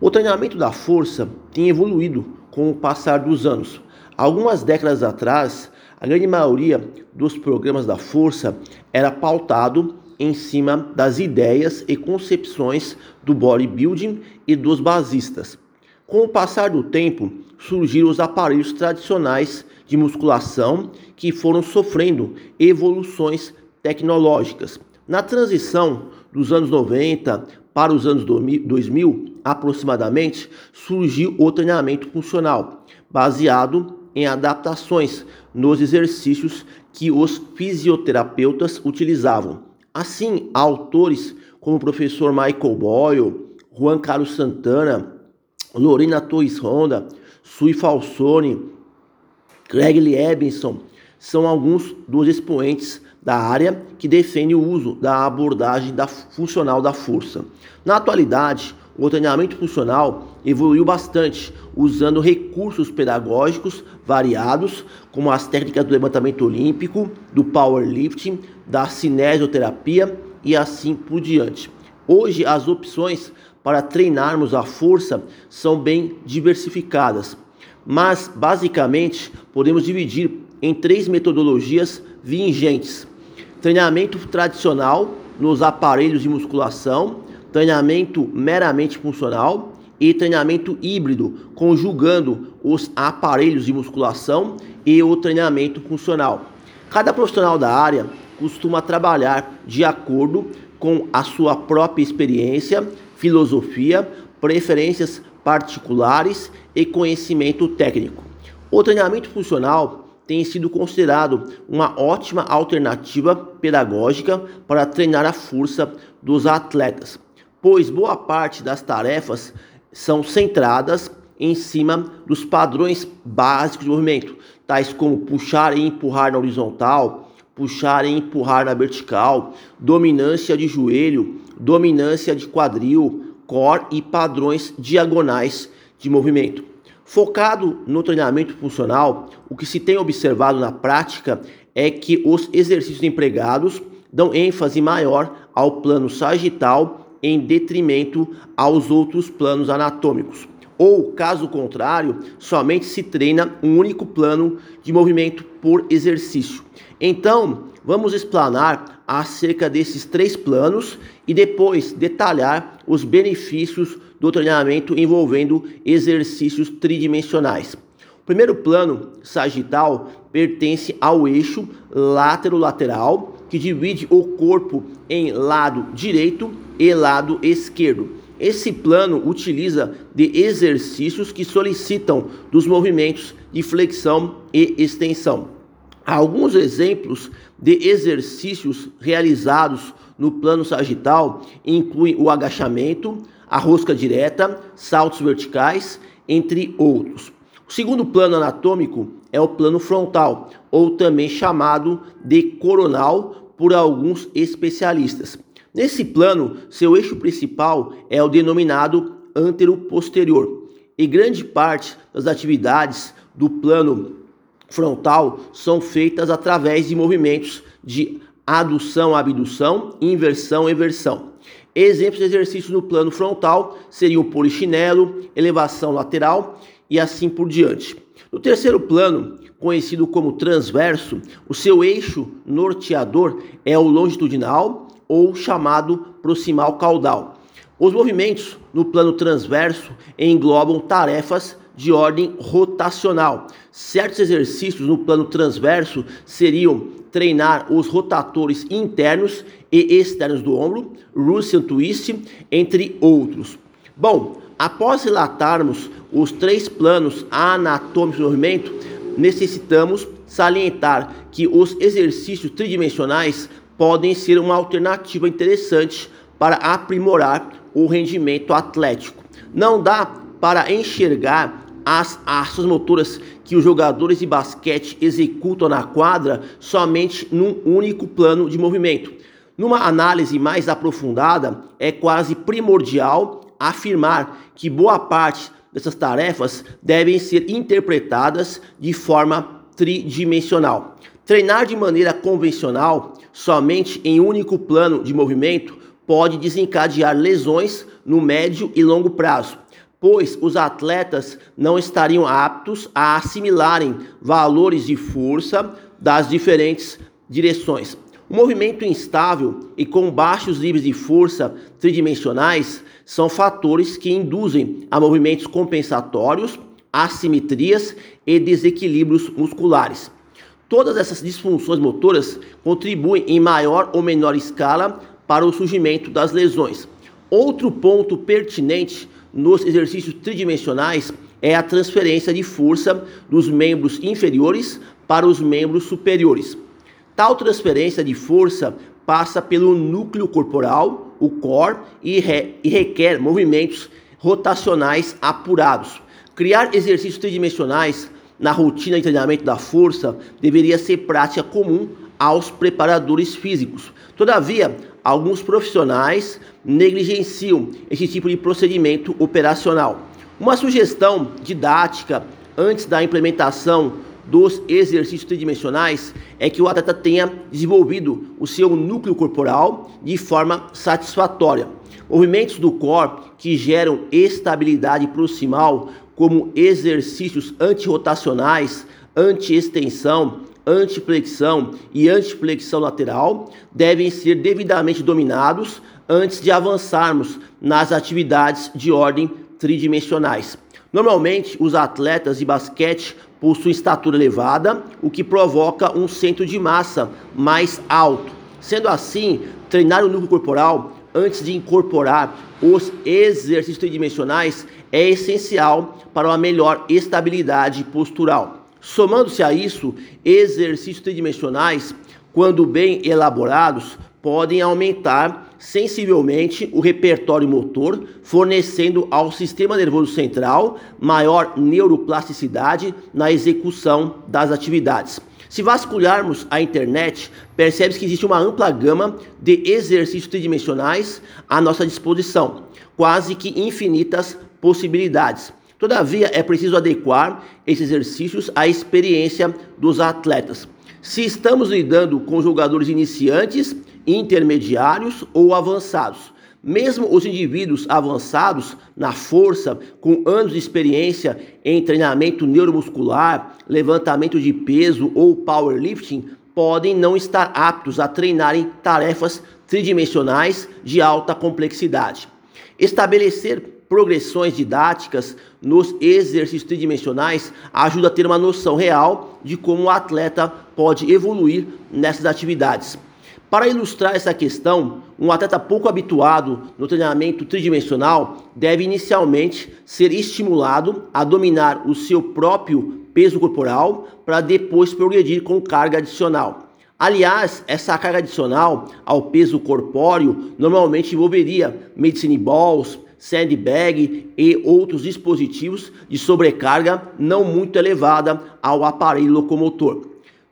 O treinamento da força tem evoluído com o passar dos anos. Algumas décadas atrás, a grande maioria dos programas da força era pautado em cima das ideias e concepções do bodybuilding e dos basistas. Com o passar do tempo, surgiram os aparelhos tradicionais de musculação que foram sofrendo evoluções tecnológicas. Na transição dos anos 90 para os anos 2000, aproximadamente, surgiu o treinamento funcional, baseado em adaptações nos exercícios que os fisioterapeutas utilizavam. Assim, autores como o professor Michael Boyle, Juan Carlos Santana, Lorena Torres Ronda, Sui Falsone, Craig Liebson são alguns dos expoentes da área que defende o uso da abordagem da funcional da força. Na atualidade, o treinamento funcional evoluiu bastante, usando recursos pedagógicos variados, como as técnicas do levantamento olímpico, do powerlifting, da cinesioterapia e assim por diante. Hoje, as opções para treinarmos a força são bem diversificadas, mas basicamente podemos dividir em três metodologias vigentes treinamento tradicional nos aparelhos de musculação, treinamento meramente funcional e treinamento híbrido, conjugando os aparelhos de musculação e o treinamento funcional. Cada profissional da área costuma trabalhar de acordo com a sua própria experiência, filosofia, preferências particulares e conhecimento técnico. O treinamento funcional tem sido considerado uma ótima alternativa pedagógica para treinar a força dos atletas, pois boa parte das tarefas são centradas em cima dos padrões básicos de movimento, tais como puxar e empurrar na horizontal, puxar e empurrar na vertical, dominância de joelho, dominância de quadril, core e padrões diagonais de movimento. Focado no treinamento funcional, o que se tem observado na prática é que os exercícios empregados dão ênfase maior ao plano sagital em detrimento aos outros planos anatômicos. Ou, caso contrário, somente se treina um único plano de movimento por exercício. Então, vamos explanar acerca desses três planos e depois detalhar os benefícios do treinamento envolvendo exercícios tridimensionais. O primeiro plano sagital pertence ao eixo látero-lateral, que divide o corpo em lado direito e lado esquerdo. Esse plano utiliza de exercícios que solicitam dos movimentos de flexão e extensão. Alguns exemplos de exercícios realizados no plano sagital incluem o agachamento, a rosca direta, saltos verticais, entre outros. O segundo plano anatômico é o plano frontal, ou também chamado de coronal por alguns especialistas. Nesse plano, seu eixo principal é o denominado antero-posterior, e grande parte das atividades do plano frontal são feitas através de movimentos de adução, abdução, inversão, eversão. Exemplos de exercícios no plano frontal seriam o polichinelo, elevação lateral e assim por diante. No terceiro plano, conhecido como transverso, o seu eixo norteador é o longitudinal ou chamado proximal caudal. Os movimentos no plano transverso englobam tarefas de ordem rotacional. Certos exercícios no plano transverso seriam treinar os rotatores internos e externos do ombro, Russian Twist, entre outros. Bom, após relatarmos os três planos anatômicos do movimento, necessitamos salientar que os exercícios tridimensionais podem ser uma alternativa interessante para aprimorar o rendimento atlético. Não dá para enxergar as ações motoras que os jogadores de basquete executam na quadra somente num único plano de movimento. Numa análise mais aprofundada, é quase primordial afirmar que boa parte dessas tarefas devem ser interpretadas de forma tridimensional. Treinar de maneira convencional, somente em único plano de movimento, pode desencadear lesões no médio e longo prazo, pois os atletas não estariam aptos a assimilarem valores de força das diferentes direções. O movimento instável e com baixos níveis de força tridimensionais são fatores que induzem a movimentos compensatórios, assimetrias e desequilíbrios musculares. Todas essas disfunções motoras contribuem em maior ou menor escala para o surgimento das lesões. Outro ponto pertinente nos exercícios tridimensionais é a transferência de força dos membros inferiores para os membros superiores. Tal transferência de força passa pelo núcleo corporal, o core, e, re e requer movimentos rotacionais apurados. Criar exercícios tridimensionais na rotina de treinamento da força deveria ser prática comum aos preparadores físicos. Todavia, alguns profissionais negligenciam esse tipo de procedimento operacional. Uma sugestão didática antes da implementação dos exercícios tridimensionais é que o atleta tenha desenvolvido o seu núcleo corporal de forma satisfatória. Movimentos do core que geram estabilidade proximal, como exercícios antirrotacionais, anti-extensão, antiflexão e antiflexão lateral devem ser devidamente dominados antes de avançarmos nas atividades de ordem tridimensionais. Normalmente, os atletas de basquete possuem estatura elevada, o que provoca um centro de massa mais alto. Sendo assim, treinar o núcleo corporal antes de incorporar os exercícios tridimensionais é essencial para uma melhor estabilidade postural. Somando-se a isso, exercícios tridimensionais, quando bem elaborados, podem aumentar sensivelmente o repertório motor, fornecendo ao sistema nervoso central maior neuroplasticidade na execução das atividades. Se vasculharmos a internet, percebe-se que existe uma ampla gama de exercícios tridimensionais à nossa disposição, quase que infinitas possibilidades. Todavia, é preciso adequar esses exercícios à experiência dos atletas. Se estamos lidando com jogadores iniciantes, intermediários ou avançados, mesmo os indivíduos avançados na força, com anos de experiência em treinamento neuromuscular, levantamento de peso ou powerlifting, podem não estar aptos a treinarem tarefas tridimensionais de alta complexidade. Estabelecer progressões didáticas nos exercícios tridimensionais ajuda a ter uma noção real de como o atleta pode evoluir nessas atividades. Para ilustrar essa questão, um atleta pouco habituado no treinamento tridimensional deve inicialmente ser estimulado a dominar o seu próprio peso corporal para depois progredir com carga adicional. Aliás, essa carga adicional ao peso corpóreo normalmente envolveria medicine balls, sandbag e outros dispositivos de sobrecarga não muito elevada ao aparelho locomotor.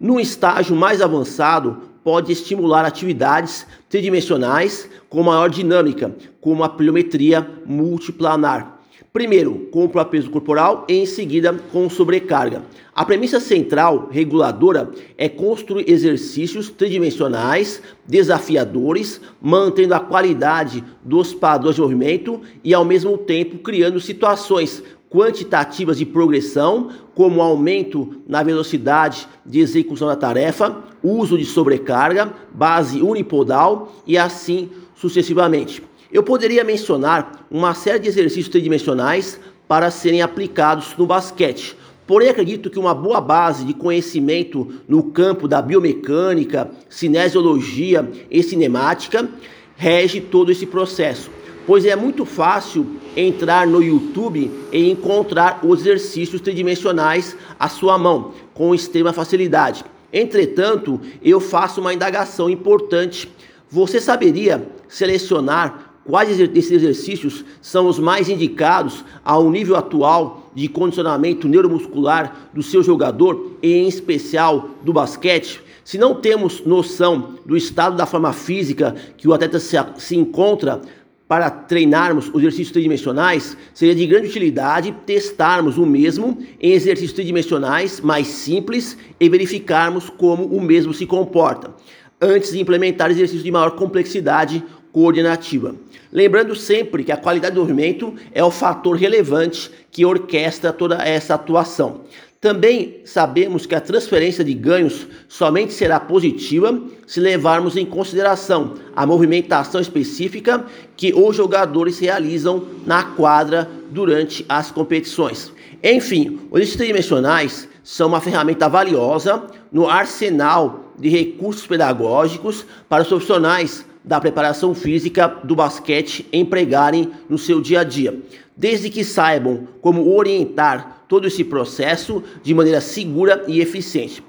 No estágio mais avançado, pode estimular atividades tridimensionais com maior dinâmica, como a pliometria multiplanar. Primeiro, com o peso corporal e em seguida com sobrecarga. A premissa central reguladora é construir exercícios tridimensionais desafiadores, mantendo a qualidade dos padrões de movimento e ao mesmo tempo criando situações quantitativas de progressão, como aumento na velocidade de execução da tarefa, uso de sobrecarga, base unipodal e assim sucessivamente. Eu poderia mencionar uma série de exercícios tridimensionais para serem aplicados no basquete. Porém, acredito que uma boa base de conhecimento no campo da biomecânica, cinesiologia e cinemática rege todo esse processo, pois é muito fácil entrar no YouTube e encontrar os exercícios tridimensionais à sua mão com extrema facilidade. Entretanto, eu faço uma indagação importante. Você saberia selecionar Quais desses exercícios são os mais indicados ao nível atual de condicionamento neuromuscular do seu jogador, e em especial do basquete? Se não temos noção do estado da forma física que o atleta se, se encontra para treinarmos os exercícios tridimensionais, seria de grande utilidade testarmos o mesmo em exercícios tridimensionais mais simples e verificarmos como o mesmo se comporta, antes de implementar exercícios de maior complexidade coordenativa. Lembrando sempre que a qualidade do movimento é o fator relevante que orquestra toda essa atuação. Também sabemos que a transferência de ganhos somente será positiva se levarmos em consideração a movimentação específica que os jogadores realizam na quadra durante as competições. Enfim, os tridimensionais são uma ferramenta valiosa no arsenal de recursos pedagógicos para os profissionais da preparação física do basquete empregarem no seu dia a dia, desde que saibam como orientar todo esse processo de maneira segura e eficiente.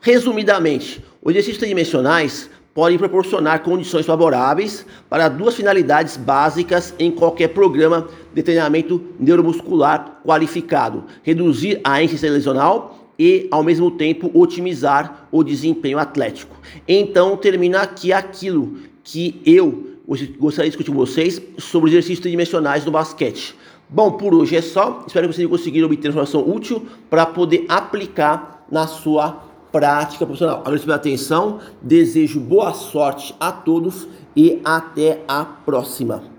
Resumidamente, os exercícios tridimensionais podem proporcionar condições favoráveis para duas finalidades básicas em qualquer programa de treinamento neuromuscular qualificado: reduzir a incidência lesional e, ao mesmo tempo, otimizar o desempenho atlético. Então, termina aqui aquilo que eu gostaria de discutir com vocês sobre os exercícios tridimensionais do basquete. Bom, por hoje é só. Espero que vocês conseguiram obter informação útil para poder aplicar na sua prática profissional. Agradeço pela atenção, desejo boa sorte a todos e até a próxima.